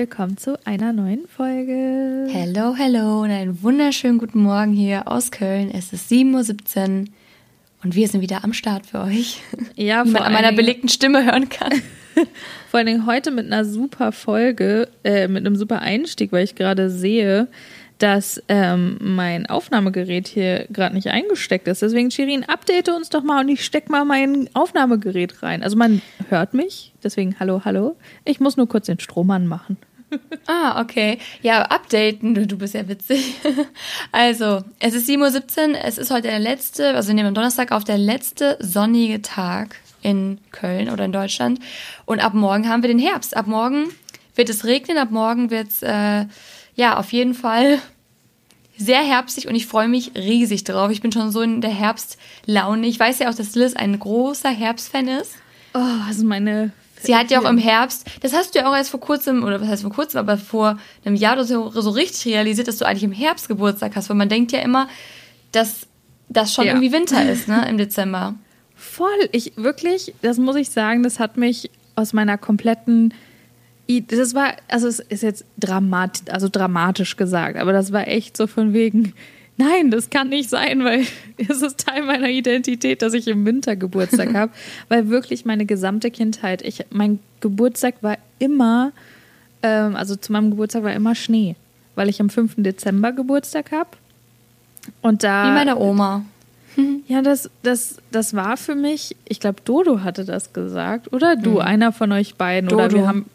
willkommen zu einer neuen Folge. Hello, hello und einen wunderschönen guten Morgen hier aus Köln. Es ist 7.17 Uhr und wir sind wieder am Start für euch. Ja, Wie vor man an meiner belegten Stimme hören kann. Vor allen Dingen heute mit einer super Folge, äh, mit einem super Einstieg, weil ich gerade sehe, dass ähm, mein Aufnahmegerät hier gerade nicht eingesteckt ist. Deswegen, Shirin, update uns doch mal und ich steck mal mein Aufnahmegerät rein. Also man hört mich, deswegen hallo, hallo. Ich muss nur kurz den Strom anmachen. Ah, okay. Ja, updaten, du, bist ja witzig. Also, es ist 7.17 Uhr, es ist heute der letzte, also wir nehmen Donnerstag auf, der letzte sonnige Tag in Köln oder in Deutschland. Und ab morgen haben wir den Herbst. Ab morgen wird es regnen, ab morgen wird es, äh, ja, auf jeden Fall sehr herbstig und ich freue mich riesig drauf. Ich bin schon so in der Herbstlaune. Ich weiß ja auch, dass Liz ein großer Herbstfan ist. Oh, also meine. Sie hat ja auch im Herbst, das hast du ja auch erst vor kurzem, oder was heißt vor kurzem, aber vor einem Jahr oder so, so richtig realisiert, dass du eigentlich im Herbst Geburtstag hast, weil man denkt ja immer, dass das schon Ja. irgendwie Winter ist, ne, im Dezember. Voll. Ich wirklich, das muss ich sagen, das hat mich aus meiner kompletten. Das war, also es ist jetzt dramat, also dramatisch gesagt, aber das war echt so von wegen, nein, das kann nicht sein, weil es ist Teil meiner Identität, dass ich im Winter Geburtstag habe. Weil wirklich meine gesamte Kindheit, ich, mein Geburtstag war immer, ähm, also zu meinem Geburtstag war immer Schnee, weil ich am 5. Dezember Geburtstag habe. Und da. Wie meine Oma. Ja, das, das, das war für mich, ich glaube, Dodo hatte das gesagt, oder du, einer von euch beiden. Oder Mhm. Dodo. wir haben,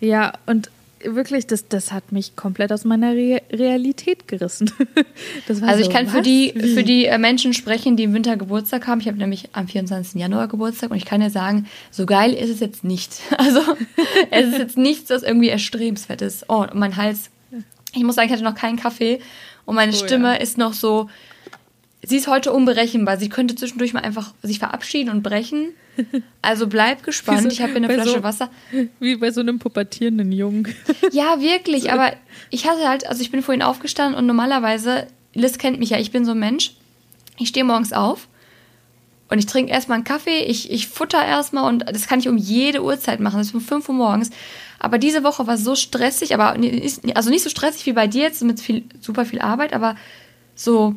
ja, und wirklich, das, das hat mich komplett aus meiner Re Realität gerissen. Das war Also ich so, kann für was? die, für die äh, Menschen sprechen, die im Winter Geburtstag haben. Ich habe nämlich am 24. Januar Geburtstag und ich kann ja sagen, so geil ist es jetzt nicht. Also es ist jetzt nichts, das irgendwie erstrebenswert ist. Oh, und mein Hals. Ich muss sagen, ich hatte noch keinen Kaffee und meine Oh, Stimme ja. ist noch so. Sie ist heute unberechenbar. Sie könnte zwischendurch mal einfach sich verabschieden und brechen. Also bleib gespannt. So ich habe hier eine Flasche so- Wasser. Wie bei so einem pubertierenden Jungen. Ja, wirklich, aber ich hatte halt, also ich bin vorhin aufgestanden und normalerweise, Liz kennt mich ja, ich bin so ein Mensch. Ich stehe morgens auf und ich trinke erstmal einen Kaffee, ich, ich futter erstmal und das kann ich um jede Uhrzeit machen, das ist um 5 Uhr morgens. Aber diese Woche war so stressig, aber also nicht so stressig wie bei dir jetzt mit viel, super viel Arbeit, aber so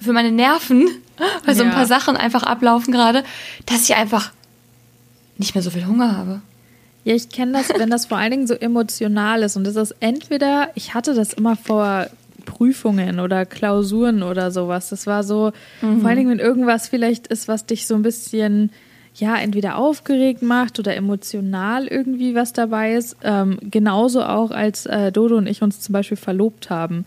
für meine Nerven, weil so ein Ja. paar Sachen einfach ablaufen gerade, dass ich einfach nicht mehr so viel Hunger habe. Ja, ich kenne das, wenn das vor allen Dingen so emotional ist. Und das ist entweder, ich hatte das immer vor Prüfungen oder Klausuren oder sowas. Das war so, vor allen Dingen, wenn irgendwas vielleicht ist, was dich so ein bisschen, ja, entweder aufgeregt macht oder emotional irgendwie was dabei ist. Ähm, genauso auch, als äh, Dodo und ich uns zum Beispiel verlobt haben.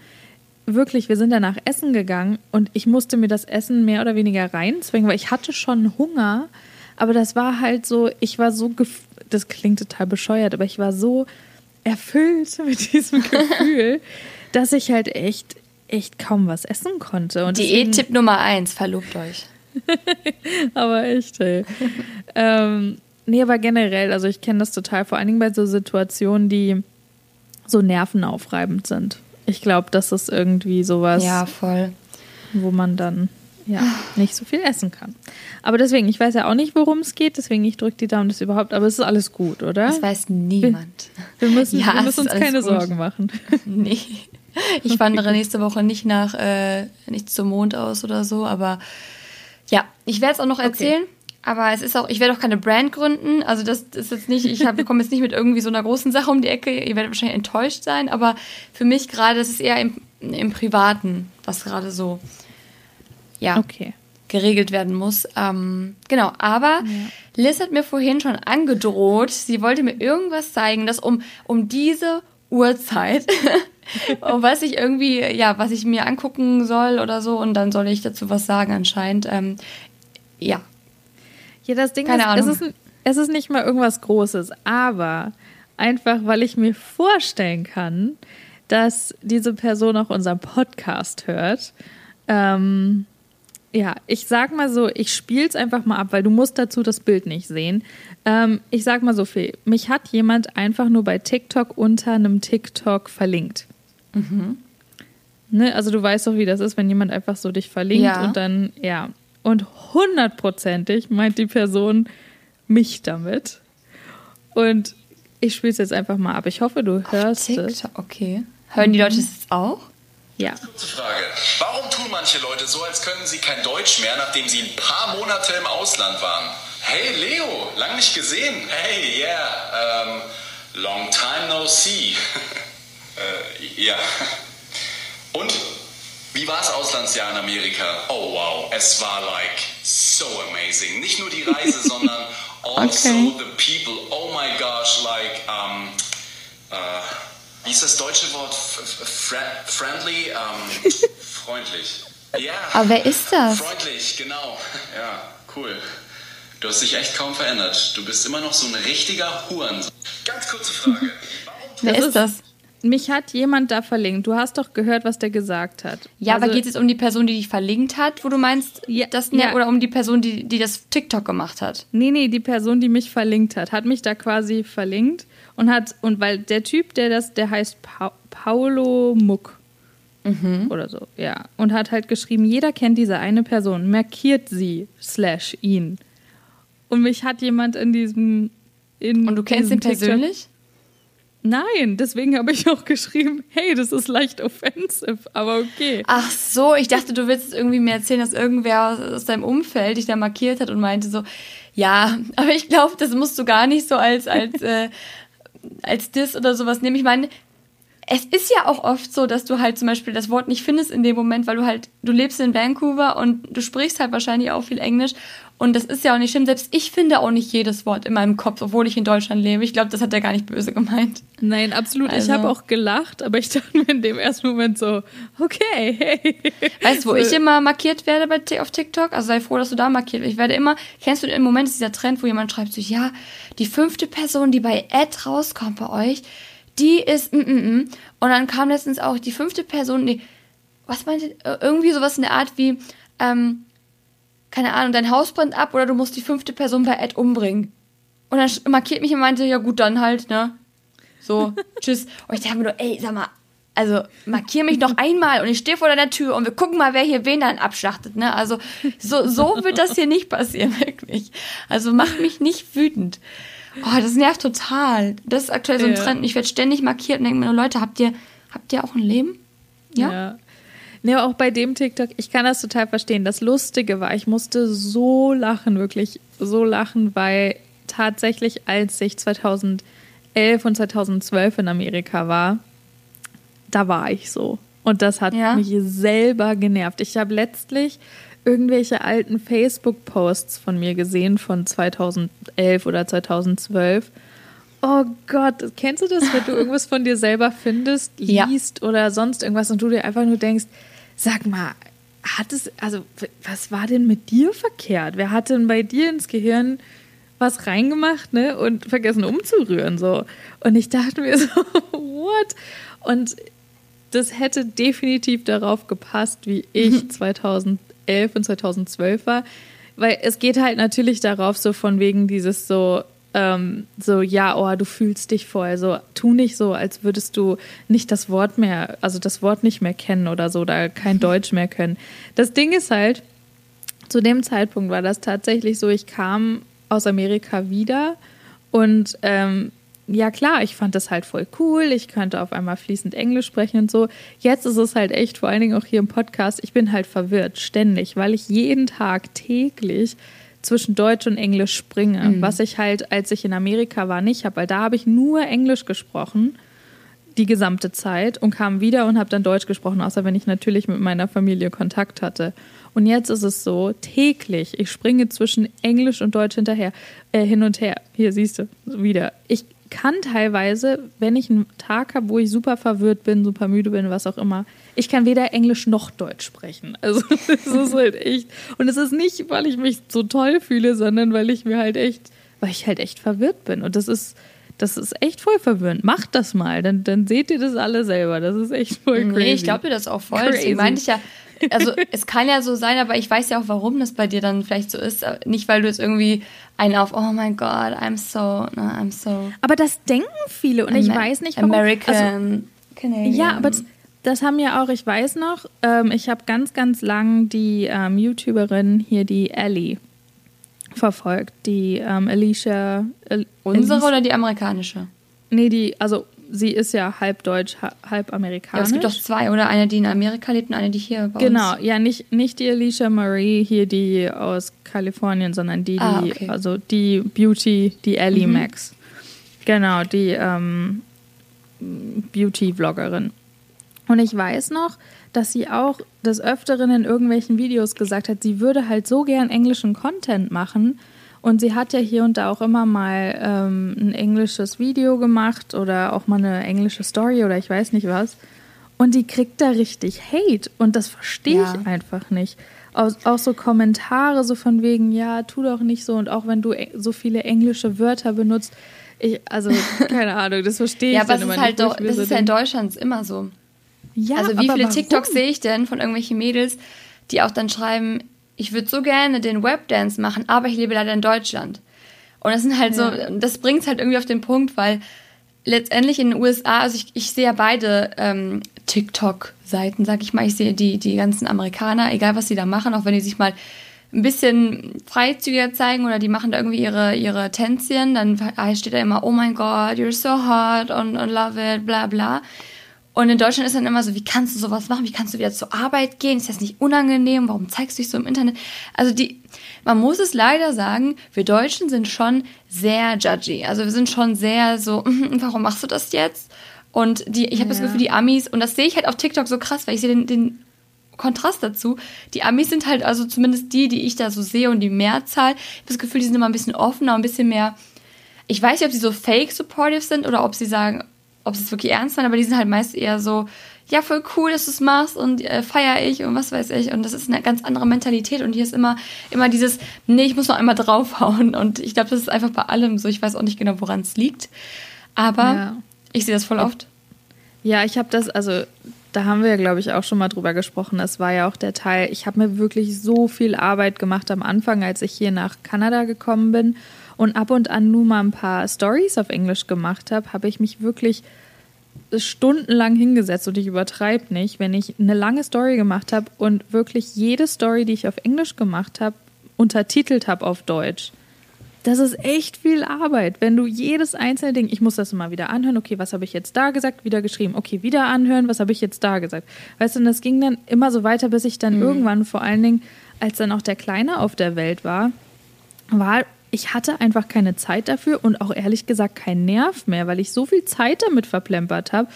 Wirklich, wir sind danach essen gegangen und ich musste mir das Essen mehr oder weniger reinzwingen, weil ich hatte schon Hunger. Aber das war halt so, ich war so, gef- das klingt total bescheuert, aber ich war so erfüllt mit diesem Gefühl, dass ich halt echt, echt kaum was essen konnte. Und Diät-Tipp Nummer eins, verlobt euch. aber echt, ey. ähm, nee, aber generell, also ich kenne das total, vor allen Dingen bei so Situationen, die so nervenaufreibend sind. Ich glaube, das ist irgendwie sowas, Ja, voll. wo man dann ja nicht so viel essen kann. Aber deswegen, ich weiß ja auch nicht, worum es geht, deswegen ich drücke die Daumen, das überhaupt, aber es ist alles gut, oder? Das weiß niemand. wir müssen, Ja, wir müssen uns keine gut. Sorgen machen. Nee. Ich wandere nächste Woche nicht nach, äh, nicht zum Mond aus oder so, aber ja, ich werde es auch noch erzählen. Aber es ist auch, ich werde auch keine Brand gründen. Also das ist jetzt nicht, ich hab- komme jetzt nicht mit irgendwie so einer großen Sache um die Ecke. Ihr werdet wahrscheinlich enttäuscht sein, aber für mich gerade, das ist eher im, im Privaten, was gerade so, ja, Okay. geregelt werden muss. Ähm, genau, aber Liz hat mir vorhin schon angedroht, sie wollte mir irgendwas zeigen, dass um, um diese Uhrzeit, was ich irgendwie, ja, was ich mir angucken soll oder so und dann soll ich dazu was sagen anscheinend. Ähm, ja, Ja, das Ding Keine ist, Ahnung. Es, ist, es ist nicht mal irgendwas Großes, aber einfach, weil ich mir vorstellen kann, dass diese Person auch unseren Podcast hört. Ähm, ja, ich sag mal so, ich spiel's einfach mal ab, weil du musst dazu das Bild nicht sehen. Ähm, ich sag mal so viel. Mich hat jemand einfach nur bei TikTok unter einem TikTok verlinkt. Ne? Also du weißt doch, wie das ist, wenn jemand einfach so dich verlinkt Ja. und dann, ja. Und hundertprozentig meint die Person mich damit. Und ich spiele es jetzt einfach mal ab. Ich hoffe, du hörst es. TikTok, okay. Hören die Leute es jetzt auch? Ja. Kurze Frage. Warum tun manche Leute so, als könnten sie kein Deutsch mehr, nachdem sie ein paar Monate im Ausland waren? Hey Leo, lang nicht gesehen. Hey, yeah. Ähm, long time no see. äh, ja. Und? Wie war das Auslandsjahr in Amerika? Oh wow, es war like so amazing. Nicht nur die Reise, sondern also Okay. the people. Oh my gosh, like, um, äh, wie ist das deutsche Wort? F f- fri friendly? Ähm, freundlich. Ja. Aber wer ist das? Freundlich, genau. Ja, cool. Du hast dich echt kaum verändert. Du bist immer noch so ein richtiger Hurensohn. Ganz kurze Frage. Wer ist- das? Mich hat jemand da verlinkt. Du hast doch gehört, was der gesagt hat. Ja, aber Also- geht es um die Person, die dich verlinkt hat, wo du meinst, Ja, das, ne, ja. oder um die Person, die, die das TikTok gemacht hat? Nee, nee, die Person, die mich verlinkt hat, hat mich da quasi verlinkt und hat, und weil der Typ, der das, der heißt pa Paolo Muck. Oder so, ja. Und hat halt geschrieben, jeder kennt diese eine Person, markiert sie, slash ihn. Und mich hat jemand in diesem. In Und du kennst ihn persönlich? Nein, deswegen habe ich auch geschrieben, hey, das ist leicht offensive, aber okay. Ach so, ich dachte, du willst irgendwie mir erzählen, dass irgendwer aus, aus deinem Umfeld dich da markiert hat und meinte so, ja, aber ich glaube, das musst du gar nicht so als, als, äh, als Diss oder sowas nehmen. Ich meine, es ist ja auch oft so, dass du halt zum Beispiel das Wort nicht findest in dem Moment, weil du halt, du lebst in Vancouver und du sprichst halt wahrscheinlich auch viel Englisch. Und das ist ja auch nicht schlimm. Selbst ich finde auch nicht jedes Wort in meinem Kopf, obwohl ich in Deutschland lebe. Ich glaube, das hat er gar nicht böse gemeint. Nein, absolut. Also- Ich habe auch gelacht, aber ich dachte mir in dem ersten Moment so, okay, hey. Weißt du, wo So, ich immer markiert werde bei, auf TikTok? Also sei froh, dass du da markiert wirst. Ich werde immer, kennst du im Moment ist dieser Trend, wo jemand schreibt so, ja, die fünfte Person, die bei Ad rauskommt bei euch, die ist, mm, mm, mm. Und dann kam letztens auch die fünfte Person, die, was meinte, äh, irgendwie sowas in der Art wie, ähm, keine Ahnung, dein Haus brennt ab oder du musst die fünfte Person bei Ad umbringen. Und dann markiert mich und meinte, ja gut, dann halt, ne? So, tschüss. Und ich dachte mir nur, ey, sag mal, also markier mich noch einmal und ich stehe vor deiner Tür und wir gucken mal, wer hier wen dann abschlachtet, ne? Also so, so wird das hier nicht passieren, wirklich. Also mach mich nicht wütend. Oh, das nervt total. Das ist aktuell so ein Ja. Trend. Ich werde ständig markiert und denke mir, Leute, habt ihr, habt ihr auch ein Leben? Ja? Ja. Nee, auch bei dem TikTok, ich kann das total verstehen. Das Lustige war, ich musste so lachen, wirklich so lachen, weil tatsächlich, als ich 2011 und 2012 in Amerika war, da war ich so. Und das hat Ja? mich selber genervt. Ich habe letztlich irgendwelche alten Facebook-Posts von mir gesehen von 2011 oder 2012. Oh Gott, kennst du das, wenn du irgendwas von dir selber findest, Ja. liest oder sonst irgendwas und du dir einfach nur denkst, sag mal, hat es, also was war denn mit dir verkehrt? Wer hat denn bei dir ins Gehirn was reingemacht, ne? Und vergessen umzurühren, so. Und ich dachte mir so, what? Und das hätte definitiv darauf gepasst, wie ich 2011 und 2012 war. Weil es geht halt natürlich darauf, so von wegen dieses so, ähm, so, ja, oh, du fühlst dich voll. So, tu nicht so, als würdest du nicht das Wort mehr, also das Wort nicht mehr kennen oder so, oder kein Deutsch mehr können. Das Ding ist halt, zu dem Zeitpunkt war das tatsächlich so, ich kam aus Amerika wieder und ähm, ja klar, ich fand das halt voll cool, ich könnte auf einmal fließend Englisch sprechen und so. Jetzt ist es halt echt, vor allen Dingen auch hier im Podcast, ich bin halt verwirrt, ständig, weil ich jeden Tag täglich zwischen Deutsch und Englisch springe, was ich halt, als ich in Amerika war, nicht habe, weil da habe ich nur Englisch gesprochen die gesamte Zeit und kam wieder und habe dann Deutsch gesprochen, außer wenn ich natürlich mit meiner Familie Kontakt hatte. Und jetzt ist es so, täglich, ich springe zwischen Englisch und Deutsch hinterher, äh, hin und her. Hier siehst du, wieder. Ich kann teilweise, wenn ich einen Tag habe, wo ich super verwirrt bin, super müde bin, was auch immer, ich kann weder Englisch noch Deutsch sprechen. Also es ist halt echt. Und es ist nicht, weil ich mich so toll fühle, sondern weil ich mir halt echt, weil ich halt echt verwirrt bin. Und das ist, das ist echt voll verwirrend. Macht das mal, dann, dann seht ihr das alle selber. Das ist echt voll crazy. Nee, ich glaube dir das auch voll. Crazy. Deswegen meinte ich ja, also es kann ja so sein, aber ich weiß ja auch, warum das bei dir dann vielleicht so ist. Nicht, weil du jetzt irgendwie einen auf, oh mein Gott, I'm so, na, I'm so Aber das denken viele und ich Amer- weiß nicht, warum. American, Also, Canadian. ja, aber das, das haben ja auch, ich weiß noch, ähm, ich habe ganz, ganz lang die ähm, YouTuberin hier, die Ellie, verfolgt. Die ähm, Alicia. El Unsere Alicia, oder die amerikanische? Nee, die, also sie ist ja halb deutsch, halb amerikanisch. Ja, es gibt doch zwei, oder? Eine, die in Amerika lebt und eine, die hier bei Genau, uns. ja, nicht, nicht die Alicia Marie hier, die aus Kalifornien, sondern die, die, ah, okay. also die Beauty, die Ellie mhm. Max. Genau, die ähm, Beauty-Vloggerin. Und ich weiß noch, dass sie auch des Öfteren in irgendwelchen Videos gesagt hat, sie würde halt so gern englischen Content machen. Und sie hat ja hier und da auch immer mal ähm, ein englisches Video gemacht oder auch mal eine englische Story oder ich weiß nicht was. Und die kriegt da richtig Hate. Und das verstehe ja. ich einfach nicht. Auch, auch, so Kommentare so von wegen, ja, tu doch nicht so. Und auch wenn du e, so viele englische Wörter benutzt, ich, also keine Ahnung, das verstehe ja, ich dann immer halt nicht. Ja, das ist ja in Deutschland immer so. Ja, also wie viele TikToks sehe ich denn von irgendwelchen Mädels, die auch dann schreiben, ich würde so gerne den Webdance machen, aber ich lebe leider in Deutschland. Und das sind halt ja. so, das bringt es halt irgendwie auf den Punkt, weil letztendlich in den USA, also ich, ich sehe ja beide ähm, TikTok-Seiten, sag ich mal, ich sehe die, die ganzen Amerikaner, egal was sie da machen, auch wenn die sich mal ein bisschen freizügiger zeigen oder die machen da irgendwie ihre, ihre Tänzchen, dann steht da immer, oh mein Gott, you're so hot und, und love it, bla bla. Und in Deutschland ist dann immer so, wie kannst du sowas machen? Wie kannst du wieder zur Arbeit gehen? Ist das nicht unangenehm? Warum zeigst du dich so im Internet? Also die, man muss es leider sagen, wir Deutschen sind schon sehr judgy. Also wir sind schon sehr so, warum machst du das jetzt? Und die, ich habe ja. das Gefühl, die Amis, und das sehe ich halt auf TikTok so krass, weil ich sehe den, den Kontrast dazu. Die Amis sind halt, also zumindest die, die ich da so sehe und die Mehrzahl, ich habe das Gefühl, die sind immer ein bisschen offener, ein bisschen mehr. Ich weiß nicht, ob sie so fake supportive sind oder ob sie sagen, ob sie es wirklich ernst meinen, aber die sind halt meist eher so, ja, voll cool, dass du es machst und äh, feier ich und was weiß ich. Und das ist eine ganz andere Mentalität. Und hier ist immer, immer dieses, nee, ich muss noch einmal draufhauen. Und ich glaube, das ist einfach bei allem so. Ich weiß auch nicht genau, woran es liegt. Aber ja. ich sehe das voll oft. Ja, ich habe das, also da haben wir ja, glaube ich, auch schon mal drüber gesprochen. Das war ja auch der Teil, ich habe mir wirklich so viel Arbeit gemacht am Anfang, als ich hier nach Kanada gekommen bin und ab und an nur mal ein paar Stories auf Englisch gemacht habe, habe ich mich wirklich stundenlang hingesetzt und ich übertreibe nicht, wenn ich eine lange Story gemacht habe und wirklich jede Story, die ich auf Englisch gemacht habe, untertitelt habe auf Deutsch. Das ist echt viel Arbeit, wenn du jedes einzelne Ding, ich muss das immer wieder anhören, okay, was habe ich jetzt da gesagt, wieder geschrieben, okay, wieder anhören, was habe ich jetzt da gesagt. Weißt du, und das ging dann immer so weiter, bis ich dann mhm. irgendwann, vor allen Dingen, als dann auch der Kleine auf der Welt war, war ich hatte einfach keine Zeit dafür und auch ehrlich gesagt keinen Nerv mehr, weil ich so viel Zeit damit verplempert habe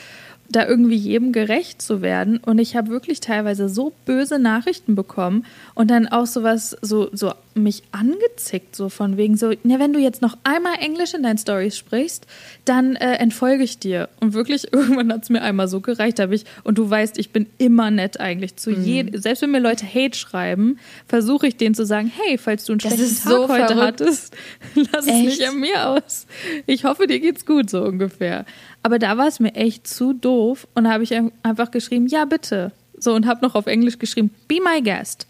da irgendwie jedem gerecht zu werden. Und ich habe wirklich teilweise so böse Nachrichten bekommen und dann auch sowas, so, so mich angezickt, so von wegen so, ja, wenn du jetzt noch einmal Englisch in deinen Stories sprichst, dann äh, entfolge ich dir. Und wirklich, irgendwann hat es mir einmal so gereicht, habe ich, und du weißt, ich bin immer nett eigentlich zu mhm. jedem, selbst wenn mir Leute Hate schreiben, versuche ich denen zu sagen, hey, falls du einen schlechten Tag so heute verrückt. hattest, lass Echt? es nicht an mir aus. Ich hoffe, dir geht's gut, so ungefähr. Aber da war es mir echt zu doof und da habe ich einfach geschrieben, ja bitte. So und habe noch auf Englisch geschrieben, be my guest.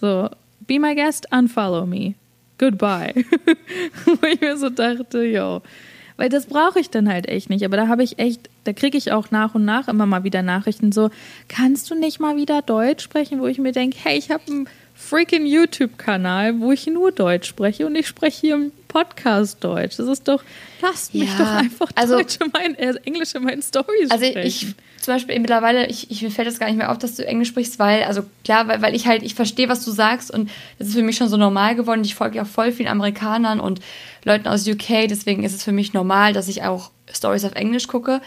So, be my guest, unfollow me. Goodbye. Wo ich mir so dachte, yo. Weil das brauche ich dann halt echt nicht. Aber da habe ich echt, da kriege ich auch nach und nach immer mal wieder Nachrichten so, kannst du nicht mal wieder Deutsch sprechen, wo ich mir denke, hey, ich habe einen freaking YouTube-Kanal, wo ich nur Deutsch spreche und ich spreche hier im Podcast Deutsch. Das ist doch, lasst mich ja, doch einfach also, Deutsch in mein, äh, Englisch in meinen Stories also sprechen. Also ich zum Beispiel mittlerweile, ich, ich, mir fällt das gar nicht mehr auf, dass du Englisch sprichst, weil, also klar, weil, weil ich halt, ich verstehe, was du sagst und das ist für mich schon so normal geworden. Ich folge ja voll vielen Amerikanern und Leuten aus UK, deswegen ist es für mich normal, dass ich auch Stories auf Englisch gucke.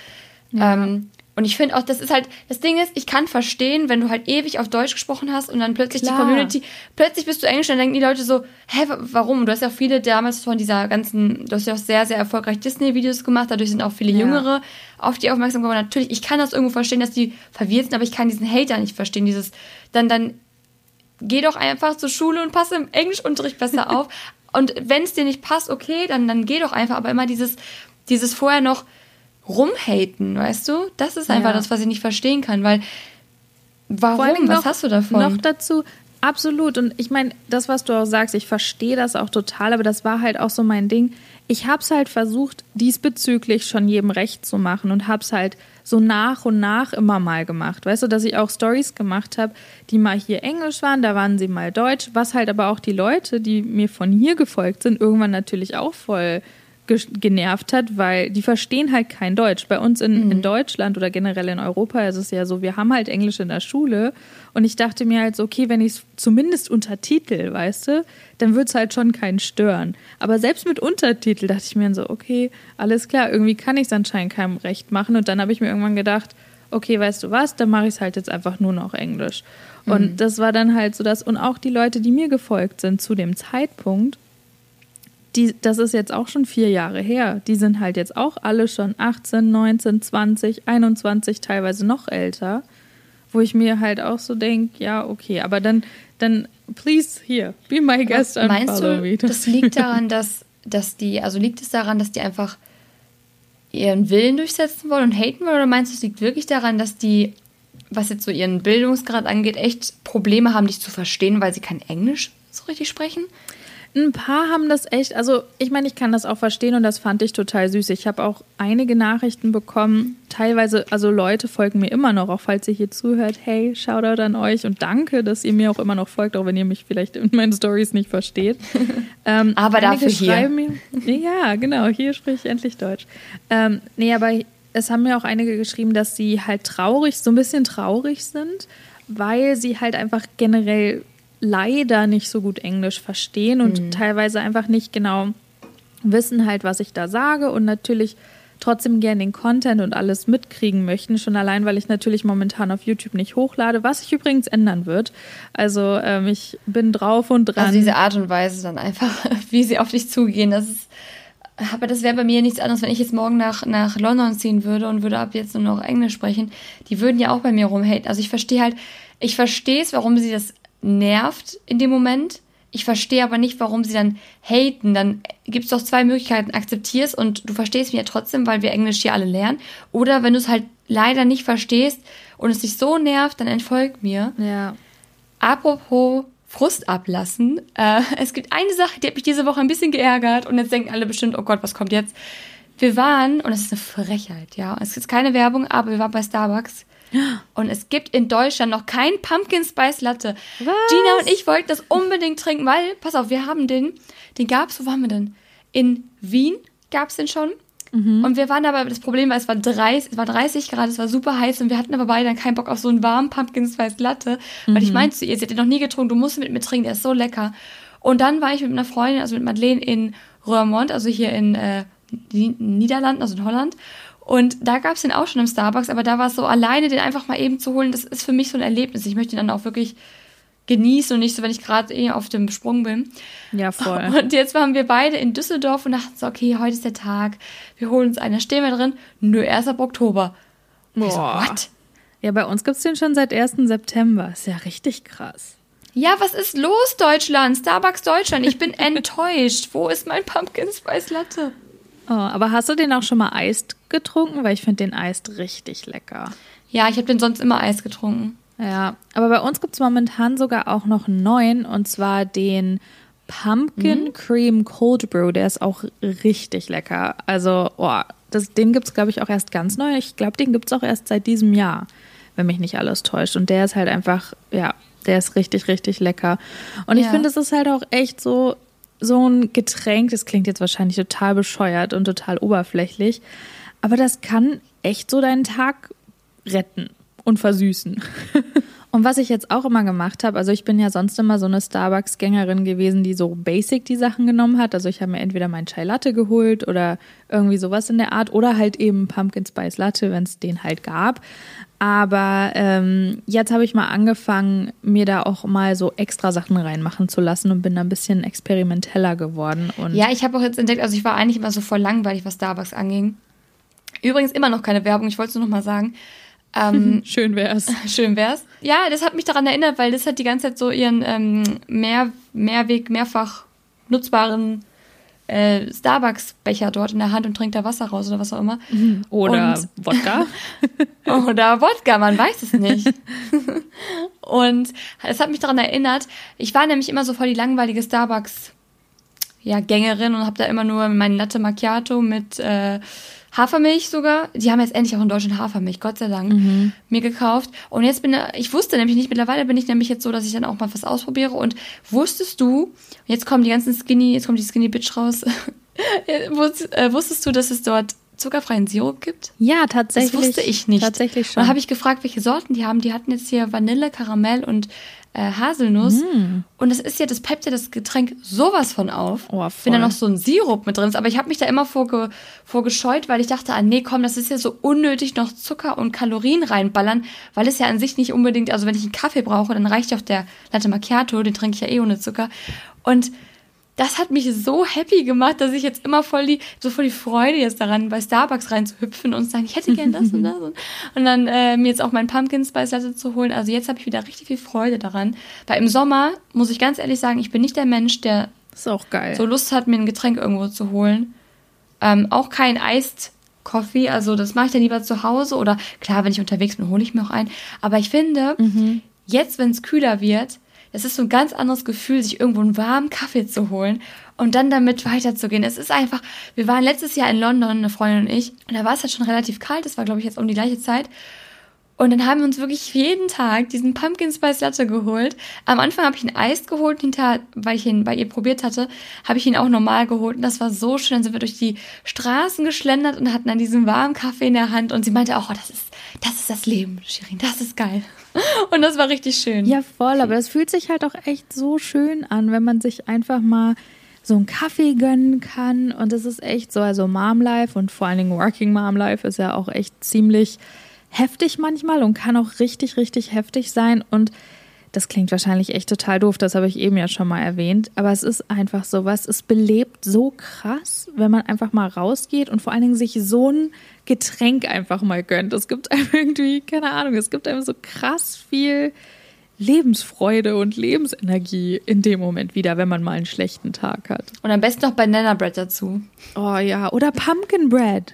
Ja. Ähm, und ich finde auch, das ist halt, das Ding ist, ich kann verstehen, wenn du halt ewig auf Deutsch gesprochen hast und dann plötzlich Klar. die Community, plötzlich bist du Englisch, dann denken die Leute so, hä, warum? Du hast ja auch viele damals von dieser ganzen, du hast ja auch sehr, sehr erfolgreich Disney-Videos gemacht, dadurch sind auch viele ja. Jüngere auf die aufmerksam geworden. Natürlich, ich kann das irgendwo verstehen, dass die verwirrt sind, aber ich kann diesen Hater nicht verstehen, dieses, dann, dann, geh doch einfach zur Schule und passe im Englischunterricht besser auf. und wenn es dir nicht passt, okay, dann, dann geh doch einfach, aber immer dieses, dieses vorher noch, rumhaten, weißt du? Das ist einfach ja. das, was ich nicht verstehen kann, weil warum? Was hast du davon? Noch dazu, absolut. Und ich meine, das, was du auch sagst, ich verstehe das auch total, aber das war halt auch so mein Ding. Ich habe es halt versucht, diesbezüglich schon jedem recht zu machen und habe es halt so nach und nach immer mal gemacht. Weißt du, dass ich auch Stories gemacht habe, die mal hier Englisch waren, da waren sie mal Deutsch, was halt aber auch die Leute, die mir von hier gefolgt sind, irgendwann natürlich auch voll genervt hat, weil die verstehen halt kein Deutsch. Bei uns in, mhm. in, Deutschland oder generell in Europa ist es ja so, wir haben halt Englisch in der Schule und ich dachte mir halt so, okay, wenn ich es zumindest untertitel, weißt du, dann wird es halt schon keinen stören. Aber selbst mit Untertitel dachte ich mir so, okay, alles klar, irgendwie kann ich es anscheinend keinem recht machen und dann habe ich mir irgendwann gedacht, okay, weißt du was, dann mache ich es halt jetzt einfach nur noch Englisch. Und mhm. das war dann halt so das, und auch die Leute, die mir gefolgt sind zu dem Zeitpunkt, die, das ist jetzt auch schon vier Jahre her. Die sind halt jetzt auch alle schon 18, 19, 20, 21, teilweise noch älter. Wo ich mir halt auch so denke, ja, okay, aber dann, dann, please, hier, be my guest and Meinst du, me. das liegt daran, dass, dass die, also liegt es daran, dass die einfach ihren Willen durchsetzen wollen und haten wollen? Oder meinst du, es liegt wirklich daran, dass die, was jetzt so ihren Bildungsgrad angeht, echt Probleme haben, dich zu verstehen, weil sie kein Englisch so richtig sprechen? Ein paar haben das echt, also ich meine, ich kann das auch verstehen und das fand ich total süß. Ich habe auch einige Nachrichten bekommen, teilweise, also Leute folgen mir immer noch, auch falls ihr hier zuhört. Hey, Shoutout an euch und danke, dass ihr mir auch immer noch folgt, auch wenn ihr mich vielleicht in meinen Stories nicht versteht. ähm, aber dafür hier. Mir, ja, genau, hier spreche ich endlich Deutsch. Ähm, nee, aber es haben mir auch einige geschrieben, dass sie halt traurig, so ein bisschen traurig sind, weil sie halt einfach generell leider nicht so gut Englisch verstehen und mhm. teilweise einfach nicht genau wissen halt, was ich da sage und natürlich trotzdem gerne den Content und alles mitkriegen möchten. Schon allein, weil ich natürlich momentan auf YouTube nicht hochlade, was sich übrigens ändern wird. Also ähm, ich bin drauf und dran. Also diese Art und Weise dann einfach, wie sie auf dich zugehen, das ist. Aber das wäre bei mir nichts anderes, wenn ich jetzt morgen nach, nach London ziehen würde und würde ab jetzt nur noch Englisch sprechen. Die würden ja auch bei mir rumhaten. Also ich verstehe halt, ich verstehe es, warum sie das nervt in dem Moment. Ich verstehe aber nicht, warum sie dann haten. Dann gibt es doch zwei Möglichkeiten. Akzeptierst und du verstehst mich ja trotzdem, weil wir Englisch hier alle lernen. Oder wenn du es halt leider nicht verstehst und es dich so nervt, dann entfolg mir. Ja. Apropos Frust ablassen. Äh, es gibt eine Sache, die hat mich diese Woche ein bisschen geärgert und jetzt denken alle bestimmt, oh Gott, was kommt jetzt? Wir waren, und es ist eine Frechheit, ja, es ist keine Werbung, aber wir waren bei Starbucks und es gibt in Deutschland noch kein Pumpkin Spice Latte. Was? Gina und ich wollten das unbedingt trinken, weil, pass auf, wir haben den, den gab es, wo waren wir denn? In Wien gab es den schon. Mhm. Und wir waren aber, das Problem war, es war 30, es war 30 Grad, es war super heiß und wir hatten aber beide dann keinen Bock auf so einen warmen Pumpkin Spice Latte. Mhm. Weil ich mhm. meinte zu ihr, sie hat den noch nie getrunken, du musst mit mir trinken, der ist so lecker. Und dann war ich mit einer Freundin, also mit Madeleine in Roermond, also hier in äh, Niederlanden, also in Holland. Und da gab es den auch schon im Starbucks, aber da war es so, alleine den einfach mal eben zu holen, das ist für mich so ein Erlebnis. Ich möchte ihn dann auch wirklich genießen und nicht so, wenn ich gerade eh auf dem Sprung bin. Ja, voll. Und jetzt waren wir beide in Düsseldorf und dachten so, okay, heute ist der Tag, wir holen uns einen. Da stehen wir drin, nur erst ab Oktober. Boah. So, what? Ja, bei uns gibt es den schon seit 1. September. Ist ja richtig krass. Ja, was ist los, Deutschland? Starbucks Deutschland. Ich bin enttäuscht. Wo ist mein Pumpkin Spice Latte? Oh, aber hast du den auch schon mal eist getrunken? Weil ich finde den eist richtig lecker. Ja, ich habe den sonst immer Eis getrunken. Ja, aber bei uns gibt es momentan sogar auch noch einen neuen und zwar den Pumpkin mhm. Cream Cold Brew. Der ist auch richtig lecker. Also, oh, das, den gibt es, glaube ich, auch erst ganz neu. Ich glaube, den gibt es auch erst seit diesem Jahr, wenn mich nicht alles täuscht. Und der ist halt einfach, ja, der ist richtig, richtig lecker. Und ja. ich finde, es ist halt auch echt so, so ein Getränk, das klingt jetzt wahrscheinlich total bescheuert und total oberflächlich, aber das kann echt so deinen Tag retten und versüßen. und was ich jetzt auch immer gemacht habe, also ich bin ja sonst immer so eine Starbucks-Gängerin gewesen, die so basic die Sachen genommen hat. Also ich habe mir entweder meinen Chai Latte geholt oder irgendwie sowas in der Art oder halt eben Pumpkin Spice Latte, wenn es den halt gab. Aber ähm, jetzt habe ich mal angefangen, mir da auch mal so extra Sachen reinmachen zu lassen und bin da ein bisschen experimenteller geworden. Und ja, ich habe auch jetzt entdeckt, also ich war eigentlich immer so voll langweilig, was Starbucks anging. Übrigens immer noch keine Werbung, ich wollte es nur noch mal sagen. Ähm, schön wär's. Schön wär's. Ja, das hat mich daran erinnert, weil das hat die ganze Zeit so ihren ähm, Mehr, Mehrweg, mehrfach nutzbaren äh, Starbucks-Becher dort in der Hand und trinkt da Wasser raus oder was auch immer. Oder und, Wodka. oder Wodka, man weiß es nicht. und es hat mich daran erinnert, ich war nämlich immer so voll die langweilige Starbucks- ja, Gängerin und habe da immer nur meinen Latte Macchiato mit äh, Hafermilch sogar. Die haben jetzt endlich auch in Deutschland Hafermilch, Gott sei Dank, Mhm. mir gekauft. Und jetzt bin ich wusste nämlich nicht, mittlerweile bin ich nämlich jetzt so, dass ich dann auch mal was ausprobiere. Und wusstest du, jetzt kommen die ganzen Skinny, jetzt kommt die Skinny Bitch raus. Äh, wusstest du, dass es dort zuckerfreien Sirup gibt? Ja, tatsächlich. Das wusste ich nicht. Tatsächlich Und schon. dann habe ich gefragt, welche Sorten die haben. Die hatten jetzt hier Vanille, Karamell und äh, Haselnuss. Mm. Und das ist ja, das peppt ja das Getränk sowas von auf. Oh, wenn da noch so ein Sirup mit drin ist. Aber ich habe mich da immer vorge vorgescheut, weil ich dachte, ah nee, komm, das ist ja so unnötig noch Zucker und Kalorien reinballern, weil es ja an sich nicht unbedingt, also wenn ich einen Kaffee brauche, dann reicht ja auch der Latte Macchiato, den trinke ich ja eh ohne Zucker. Und das hat mich so happy gemacht, dass ich jetzt immer voll die, so voll die Freude jetzt daran, bei Starbucks reinzuhüpfen und zu sagen, ich hätte gern das und das. Und, und dann äh, mir jetzt auch mein Pumpkin Spice Latte zu holen. Also jetzt habe ich wieder richtig viel Freude daran. Weil im Sommer, muss ich ganz ehrlich sagen, ich bin nicht der Mensch, der ist auch geil. so Lust hat, mir ein Getränk irgendwo zu holen. Ähm, auch kein Iced Coffee, also das mache ich dann lieber zu Hause oder klar, wenn ich unterwegs bin, hole ich mir auch ein. Aber ich finde, jetzt, wenn es kühler wird, es ist so ein ganz anderes Gefühl, sich irgendwo einen warmen Kaffee zu holen und dann damit weiterzugehen. Es ist einfach, wir waren letztes Jahr in London, eine Freundin und ich, und da war es halt schon relativ kalt, das war glaube ich jetzt um die gleiche Zeit. Und dann haben wir uns wirklich jeden Tag diesen Pumpkin Spice Latte geholt. Am Anfang habe ich ihn Eis geholt, hinterher, weil ich ihn bei ihr probiert hatte, habe ich ihn auch normal geholt. Und das war so schön. Dann sind wir durch die Straßen geschlendert und hatten dann diesen warmen Kaffee in der Hand. Und sie meinte auch, oh, das ist, das ist das Leben, Shirin, das ist geil. Und das war richtig schön. Ja, voll, aber es fühlt sich halt auch echt so schön an, wenn man sich einfach mal so einen Kaffee gönnen kann. Und es ist echt so, also Mom Life und vor allen Dingen Working Mom Life ist ja auch echt ziemlich heftig manchmal und kann auch richtig, richtig heftig sein. Und das klingt wahrscheinlich echt total doof, das habe ich eben ja schon mal erwähnt. Aber es ist einfach so was, es belebt so krass, wenn man einfach mal rausgeht und vor allen Dingen sich so ein Getränk einfach mal gönnt. Es gibt einem irgendwie, keine Ahnung, es gibt einem so krass viel Lebensfreude und Lebensenergie in dem Moment wieder, wenn man mal einen schlechten Tag hat. Und am besten noch Banana Bread dazu. Oh ja, oder Pumpkin Bread.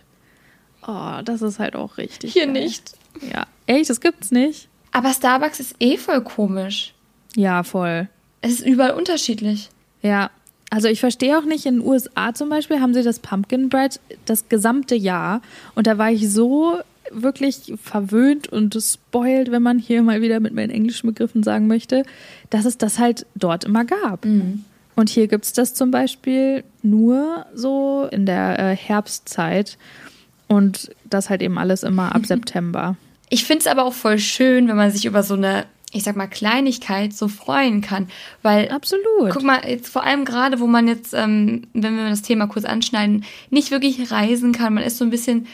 Oh, das ist halt auch richtig. Hier geil. nicht. Ja, echt, das gibt's nicht. Aber Starbucks ist eh voll komisch. Ja, voll. Es ist überall unterschiedlich. Ja, also ich verstehe auch nicht, in den USA zum Beispiel haben sie das Pumpkin Bread das gesamte Jahr und da war ich so wirklich verwöhnt und spoiled, wenn man hier mal wieder mit meinen englischen Begriffen sagen möchte, dass es das halt dort immer gab. Und hier gibt's das zum Beispiel nur so in der äh, Herbstzeit und das halt eben alles immer ab September. Ich finde es aber auch voll schön, wenn man sich über so eine, ich sag mal, Kleinigkeit so freuen kann. Weil Absolut. Guck mal, jetzt vor allem gerade, wo man jetzt, ähm, wenn wir das Thema kurz anschneiden, nicht wirklich reisen kann. Man ist so ein bisschen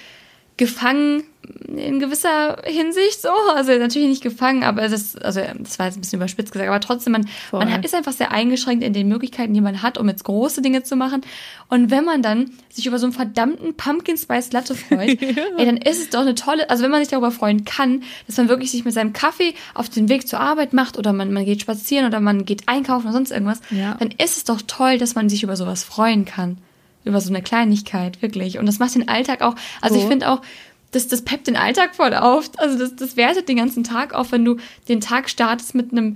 gefangen in gewisser Hinsicht so. Also natürlich nicht gefangen, aber es ist, also das war jetzt ein bisschen überspitzt gesagt, aber trotzdem, man, Voll. man ist einfach sehr eingeschränkt in den Möglichkeiten, die man hat, um jetzt große Dinge zu machen. Und wenn man dann sich über so einen verdammten Pumpkin Spice Latte freut, ey, dann ist es doch eine tolle, also wenn man sich darüber freuen kann, dass man wirklich sich mit seinem Kaffee auf den Weg zur Arbeit macht oder man, man geht spazieren oder man geht einkaufen oder sonst irgendwas, Ja. dann ist es doch toll, dass man sich über sowas freuen kann. Über so eine Kleinigkeit, wirklich. Und das macht den Alltag auch, also ich So. finde auch, das, das peppt den Alltag voll auf. Also das, das wertet den ganzen Tag auf, wenn du den Tag startest mit einem,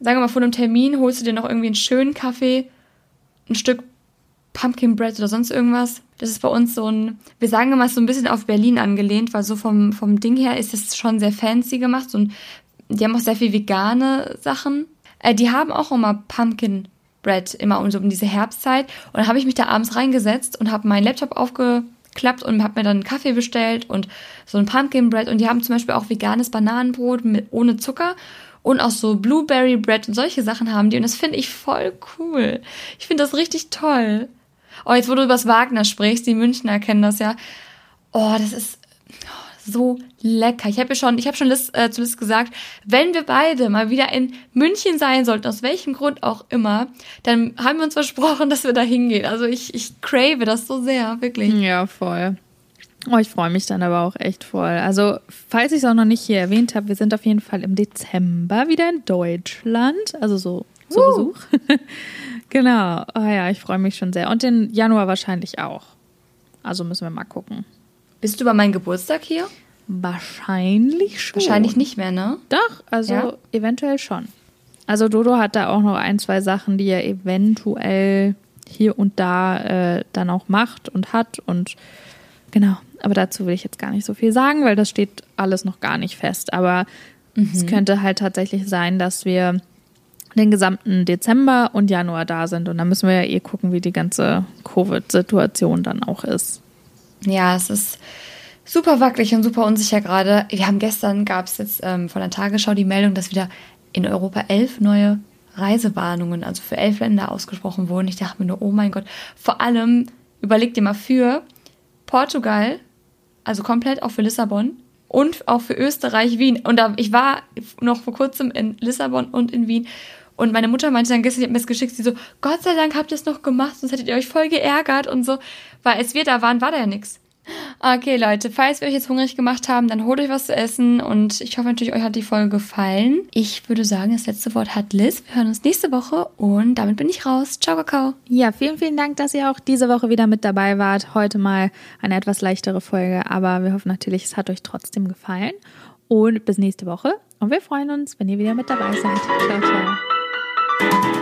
sagen wir mal, vor einem Termin, holst du dir noch irgendwie einen schönen Kaffee, ein Stück Pumpkin Bread oder sonst irgendwas. Das ist bei uns so ein, wir sagen immer, so ein bisschen auf Berlin angelehnt, weil so vom, vom Ding her ist es schon sehr fancy gemacht. Ein, die haben auch sehr viel vegane Sachen. Äh, die haben auch immer Pumpkin Bread, immer um, so um diese Herbstzeit. Und dann habe ich mich da abends reingesetzt und habe meinen Laptop aufgeklappt und habe mir dann einen Kaffee bestellt und so ein Pumpkin Bread. Und die haben zum Beispiel auch veganes Bananenbrot mit, ohne Zucker. Und auch so Blueberry Bread und solche Sachen haben die. Und das finde ich voll cool. Ich finde das richtig toll. Oh, jetzt wo du übers Wagner sprichst, die Münchner kennen das ja. Oh, das ist oh, so lecker. Ich habe ja schon, ich habe schon Liz, äh, zu Liz gesagt, wenn wir beide mal wieder in München sein sollten, aus welchem Grund auch immer, dann haben wir uns versprochen, dass wir da hingehen. Also ich, ich crave das so sehr, wirklich. Ja, voll. Oh, ich freue mich dann aber auch echt voll. Also, falls ich es auch noch nicht hier erwähnt habe, wir sind auf jeden Fall im Dezember wieder in Deutschland. Also so zu Besuch. genau. Oh ja, ich freue mich schon sehr. Und den Januar wahrscheinlich auch. Also müssen wir mal gucken. Bist du bei meinem Geburtstag hier? Wahrscheinlich schon. Wahrscheinlich nicht mehr, ne? Doch, also Ja? eventuell schon. Also Dodo hat da auch noch ein, zwei Sachen, die er eventuell hier und da äh, dann auch macht und hat. Und genau, aber dazu will ich jetzt gar nicht so viel sagen, weil das steht alles noch gar nicht fest. Aber mhm. es könnte halt tatsächlich sein, dass wir den gesamten Dezember und Januar da sind. Und dann müssen wir ja eh gucken, wie die ganze Covid-Situation dann auch ist. Ja, es ist super wackelig und super unsicher gerade. Wir haben gestern, gab es jetzt ähm, von der Tagesschau die Meldung, dass wieder in Europa elf neue Reisewarnungen, also für elf Länder ausgesprochen wurden. Ich dachte mir nur, oh mein Gott, vor allem überleg dir mal für Portugal, also komplett auch für Lissabon und auch für Österreich, Wien. Und da, ich war noch vor kurzem in Lissabon und in Wien und meine Mutter meinte dann gestern, ich habe mir das geschickt, sie so, Gott sei Dank habt ihr es noch gemacht, sonst hättet ihr euch voll geärgert und so. Weil als wir da waren, war da ja nichts. Okay, Leute, falls wir euch jetzt hungrig gemacht haben, dann holt euch was zu essen und ich hoffe natürlich, euch hat die Folge gefallen. Ich würde sagen, das letzte Wort hat Liz. Wir hören uns nächste Woche und damit bin ich raus. Ciao, Kakao. Ja, vielen, vielen Dank, dass ihr auch diese Woche wieder mit dabei wart. Heute mal eine etwas leichtere Folge, aber wir hoffen natürlich, es hat euch trotzdem gefallen. Und bis nächste Woche. Und wir freuen uns, wenn ihr wieder mit dabei seid. Ciao, ciao. Thank you.